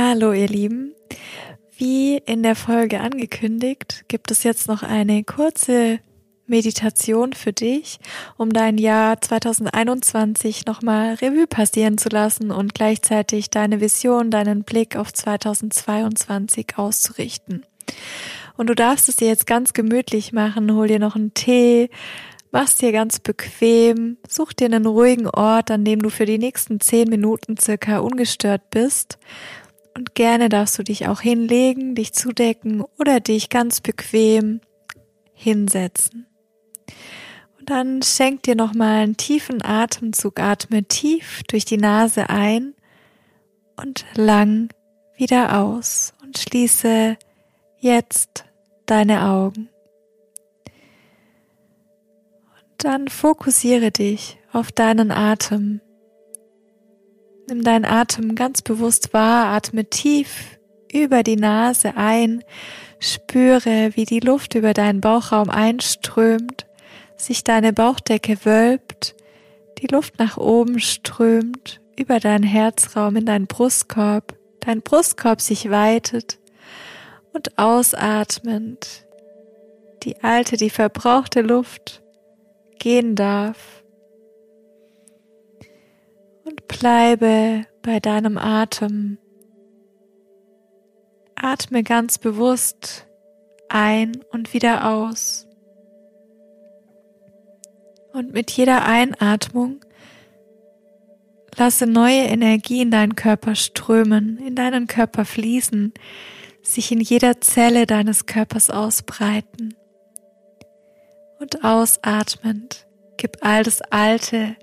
Hallo ihr Lieben. Wie in der Folge angekündigt, gibt es jetzt noch eine kurze Meditation für dich, um dein Jahr 2021 nochmal Revue passieren zu lassen und gleichzeitig deine Vision, deinen Blick auf 2022 auszurichten. Und du darfst es dir jetzt ganz gemütlich machen, hol dir noch einen Tee, mach's dir ganz bequem, such dir einen ruhigen Ort, an dem du für die nächsten zehn Minuten circa ungestört bist und gerne darfst du dich auch hinlegen, dich zudecken oder dich ganz bequem hinsetzen. Und dann schenk dir nochmal einen tiefen Atemzug, atme tief durch die Nase ein und lang wieder aus und schließe jetzt deine Augen. Und dann fokussiere dich auf deinen Atem. Nimm deinen Atem ganz bewusst wahr, atme tief über die Nase ein, spüre, wie die Luft über deinen Bauchraum einströmt, sich deine Bauchdecke wölbt, die Luft nach oben strömt, über deinen Herzraum in deinen Brustkorb, dein Brustkorb sich weitet und ausatmend die alte, die verbrauchte Luft gehen darf bleibe bei deinem Atem. Atme ganz bewusst ein und wieder aus. Und mit jeder Einatmung lasse neue Energie in deinen Körper strömen, in deinen Körper fließen, sich in jeder Zelle deines Körpers ausbreiten. Und ausatmend gib all das Alte,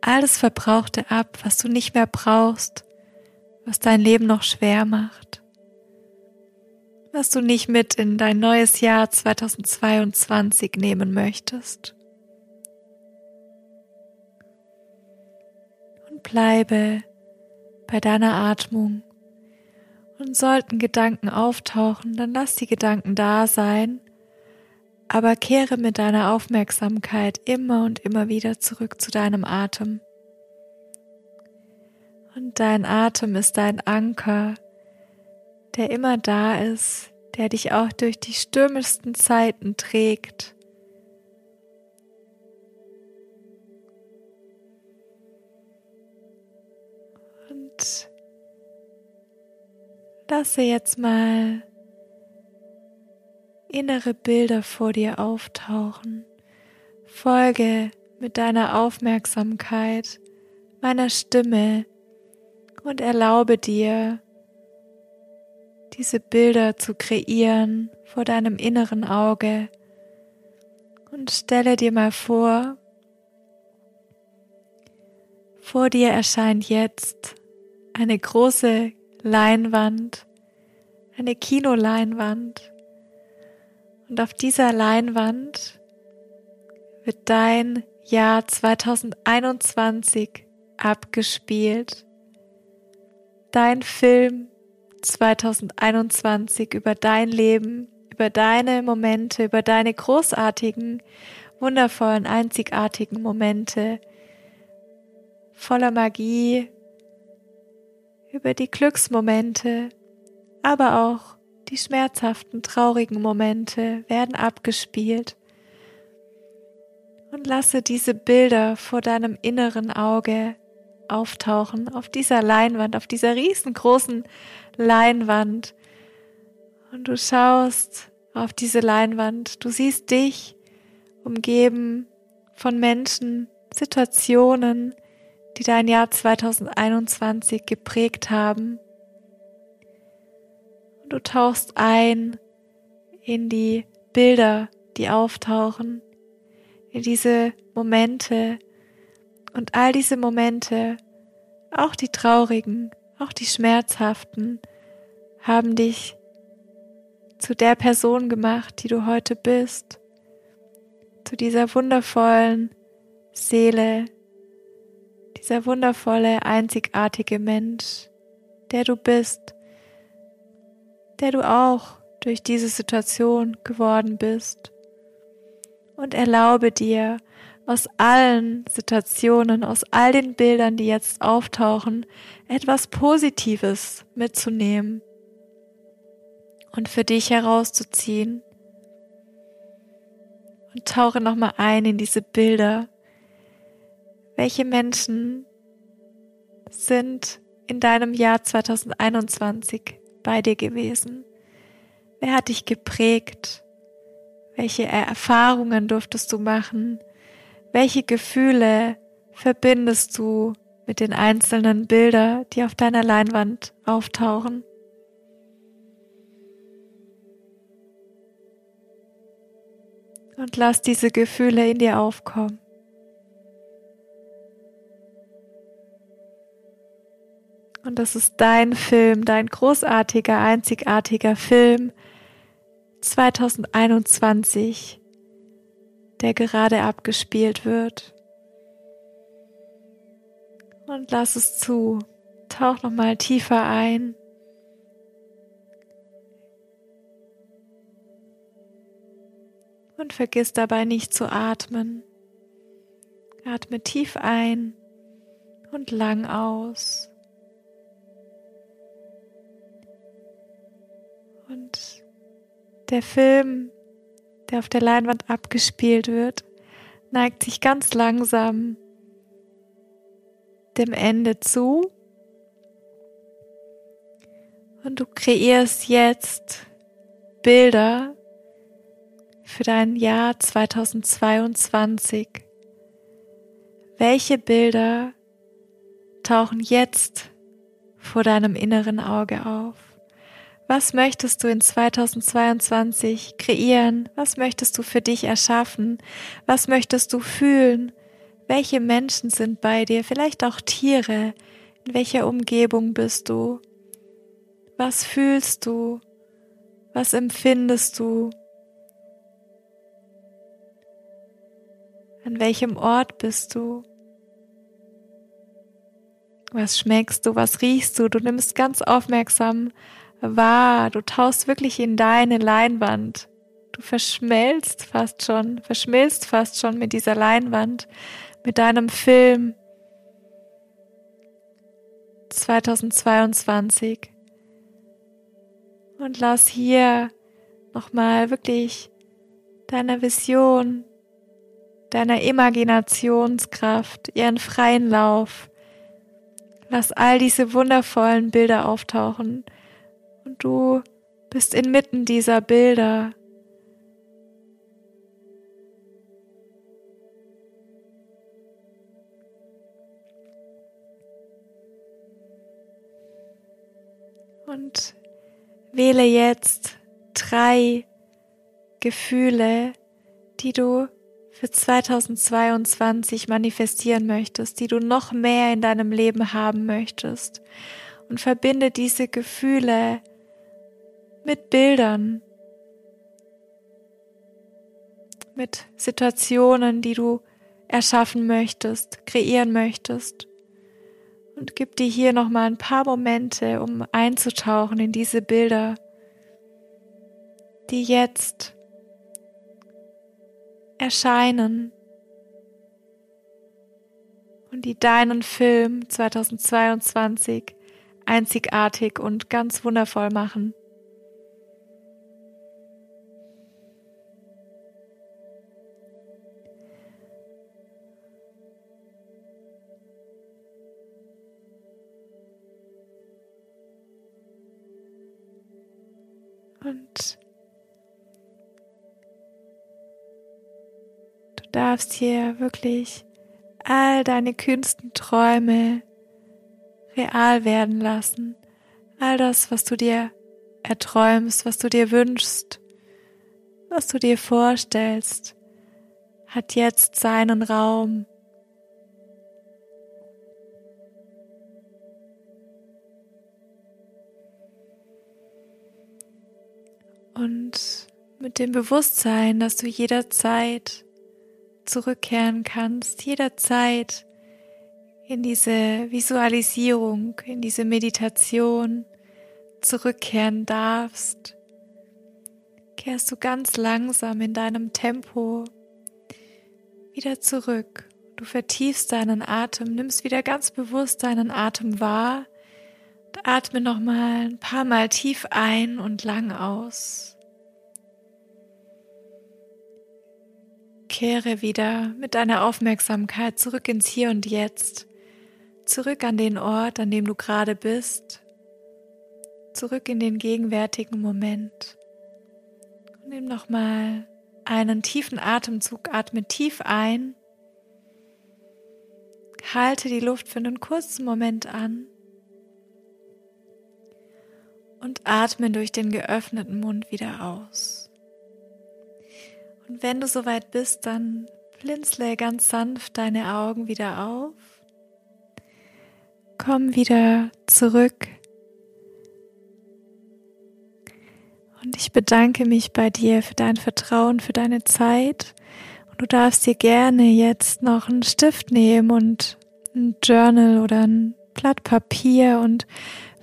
alles Verbrauchte ab, was du nicht mehr brauchst, was dein Leben noch schwer macht, was du nicht mit in dein neues Jahr 2022 nehmen möchtest. Und bleibe bei deiner Atmung. Und sollten Gedanken auftauchen, dann lass die Gedanken da sein aber kehre mit deiner Aufmerksamkeit immer und immer wieder zurück zu deinem Atem. Und dein Atem ist dein Anker, der immer da ist, der dich auch durch die stürmischsten Zeiten trägt. Und lasse jetzt mal innere Bilder vor dir auftauchen. Folge mit deiner Aufmerksamkeit meiner Stimme und erlaube dir, diese Bilder zu kreieren vor deinem inneren Auge und stelle dir mal vor, vor dir erscheint jetzt eine große Leinwand, eine Kinoleinwand und auf dieser Leinwand wird dein Jahr 2021 abgespielt. Dein Film 2021 über dein Leben, über deine Momente, über deine großartigen, wundervollen, einzigartigen Momente voller Magie, über die Glücksmomente, aber auch die schmerzhaften, traurigen Momente werden abgespielt. Und lasse diese Bilder vor deinem inneren Auge auftauchen, auf dieser Leinwand, auf dieser riesengroßen Leinwand. Und du schaust auf diese Leinwand, du siehst dich umgeben von Menschen, Situationen, die dein Jahr 2021 geprägt haben du tauchst ein in die Bilder, die auftauchen, in diese Momente. Und all diese Momente, auch die traurigen, auch die schmerzhaften, haben dich zu der Person gemacht, die du heute bist, zu dieser wundervollen Seele, dieser wundervolle, einzigartige Mensch, der du bist der du auch durch diese Situation geworden bist. Und erlaube dir, aus allen Situationen, aus all den Bildern, die jetzt auftauchen, etwas Positives mitzunehmen und für dich herauszuziehen. Und tauche nochmal ein in diese Bilder. Welche Menschen sind in deinem Jahr 2021 bei dir gewesen? Wer hat dich geprägt? Welche Erfahrungen durftest du machen? Welche Gefühle verbindest du mit den einzelnen Bildern, die auf deiner Leinwand auftauchen? Und lass diese Gefühle in dir aufkommen. Und das ist dein Film, dein großartiger, einzigartiger Film 2021 der gerade abgespielt wird. Und lass es zu. Tauch noch mal tiefer ein. Und vergiss dabei nicht zu atmen. Atme tief ein und lang aus. Und der Film der auf der Leinwand abgespielt wird, neigt sich ganz langsam dem Ende zu. Und du kreierst jetzt Bilder für dein Jahr 2022. Welche Bilder tauchen jetzt vor deinem inneren Auge auf? Was möchtest du in 2022 kreieren? Was möchtest du für dich erschaffen? Was möchtest du fühlen? Welche Menschen sind bei dir? Vielleicht auch Tiere. In welcher Umgebung bist du? Was fühlst du? Was empfindest du? An welchem Ort bist du? Was schmeckst du? Was riechst du? Du nimmst ganz aufmerksam wahr, du tauchst wirklich in deine Leinwand. Du verschmelzt fast schon, verschmilzt fast schon mit dieser Leinwand, mit deinem Film 2022. Und lass hier nochmal wirklich deiner Vision, deiner Imaginationskraft ihren freien Lauf. Lass all diese wundervollen Bilder auftauchen und du bist inmitten dieser Bilder. Und wähle jetzt drei Gefühle, die du für 2022 manifestieren möchtest, die du noch mehr in deinem Leben haben möchtest. Und verbinde diese Gefühle mit Bildern, mit Situationen, die du erschaffen möchtest, kreieren möchtest. Und gib dir hier noch mal ein paar Momente, um einzutauchen in diese Bilder, die jetzt erscheinen und die deinen Film 2022 einzigartig und ganz wundervoll machen. Und du darfst hier wirklich all deine kühnsten Träume real werden lassen. All das, was du dir erträumst, was du dir wünschst, was du dir vorstellst, hat jetzt seinen Raum. Und mit dem Bewusstsein, dass du jederzeit zurückkehren kannst, jederzeit in diese Visualisierung, in diese Meditation zurückkehren darfst, kehrst du ganz langsam in deinem Tempo wieder zurück. Du vertiefst deinen Atem, nimmst wieder ganz bewusst deinen Atem wahr. Atme nochmal ein paar Mal tief ein und lang aus. Kehre wieder mit deiner Aufmerksamkeit zurück ins Hier und Jetzt, zurück an den Ort, an dem du gerade bist, zurück in den gegenwärtigen Moment. Und nimm nochmal einen tiefen Atemzug, atme tief ein Halte die Luft für einen kurzen Moment an und atme durch den geöffneten Mund wieder aus. Und wenn du soweit bist, dann blinzle ganz sanft deine Augen wieder auf. Komm wieder zurück. Und ich bedanke mich bei dir für dein Vertrauen, für deine Zeit Du darfst dir gerne jetzt noch einen Stift nehmen und ein Journal oder ein Blatt Papier und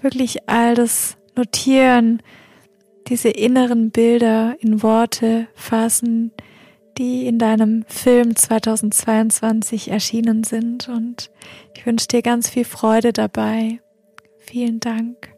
wirklich all das notieren, diese inneren Bilder in Worte fassen, die in deinem Film 2022 erschienen sind. Und ich wünsche dir ganz viel Freude dabei. Vielen Dank.